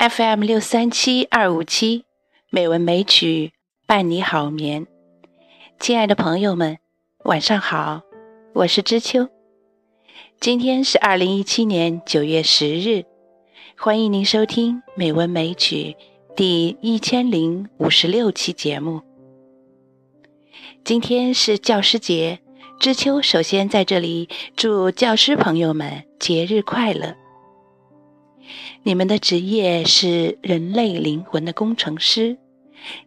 FM 六三七二五七，美文美曲伴你好眠。亲爱的朋友们，晚上好，我是知秋。今天是二零一七年九月十日，欢迎您收听《美文美曲》第一千零五十六期节目。今天是教师节，知秋首先在这里祝教师朋友们节日快乐。你们的职业是人类灵魂的工程师，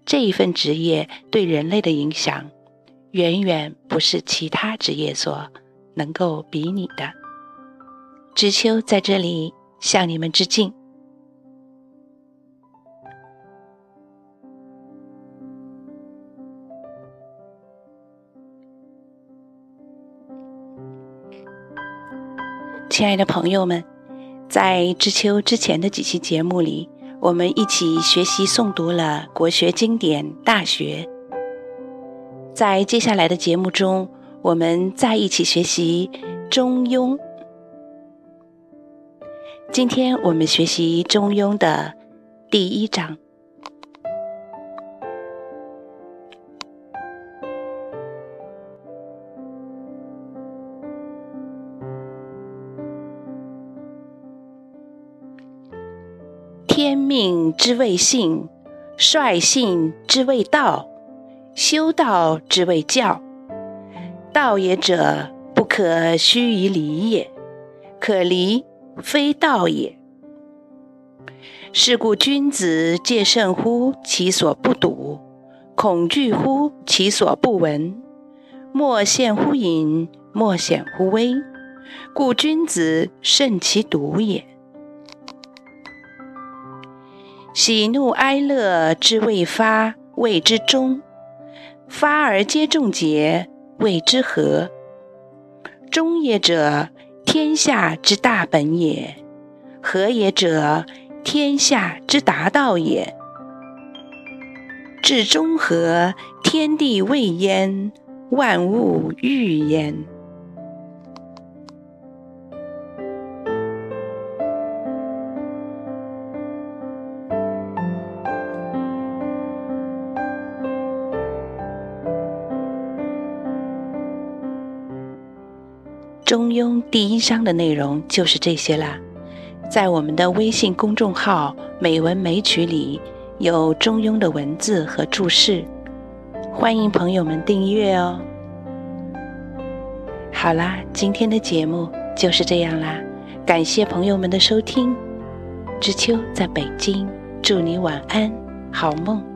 这一份职业对人类的影响，远远不是其他职业所能够比拟的。知秋在这里向你们致敬。亲爱的朋友们。在知秋之前的几期节目里，我们一起学习诵读了国学经典《大学》。在接下来的节目中，我们再一起学习《中庸》。今天我们学习《中庸》的第一章。天命之谓性，率性之谓道，修道之谓教。道也者，不可虚于离也；可离，非道也。是故君子戒慎乎其所不睹，恐惧乎其所不闻，莫羡乎隐，莫显乎微。故君子慎其独也。喜怒哀乐之未发，谓之中；发而皆众结，谓之和。中也者，天下之大本也；和也者，天下之达道也。至中和，天地未焉，万物欲焉。中庸第一章的内容就是这些啦，在我们的微信公众号“美文美曲”里有中庸的文字和注释，欢迎朋友们订阅哦。好啦，今天的节目就是这样啦，感谢朋友们的收听，知秋在北京，祝你晚安，好梦。